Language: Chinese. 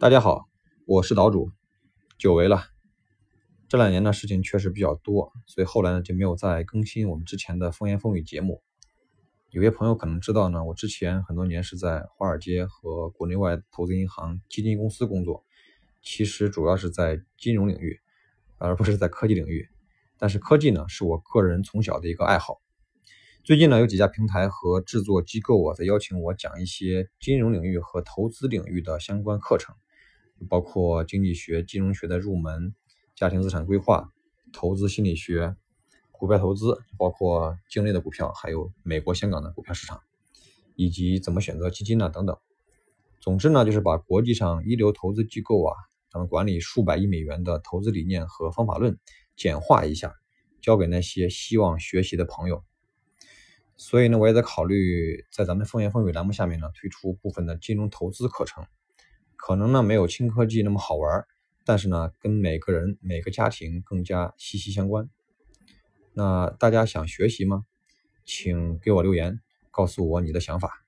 大家好，我是岛主，久违了。这两年呢事情确实比较多，所以后来呢就没有再更新我们之前的风言风语节目。有些朋友可能知道呢，我之前很多年是在华尔街和国内外投资银行、基金公司工作，其实主要是在金融领域，而不是在科技领域。但是科技呢是我个人从小的一个爱好。最近呢有几家平台和制作机构啊在邀请我讲一些金融领域和投资领域的相关课程。包括经济学、金融学的入门、家庭资产规划、投资心理学、股票投资，包括境内的股票，还有美国、香港的股票市场，以及怎么选择基金呢等等。总之呢，就是把国际上一流投资机构啊，他们管理数百亿美元的投资理念和方法论简化一下，交给那些希望学习的朋友。所以呢，我也在考虑在咱们风言风语栏目下面呢，推出部分的金融投资课程。可能呢没有轻科技那么好玩，但是呢跟每个人每个家庭更加息息相关。那大家想学习吗？请给我留言，告诉我你的想法。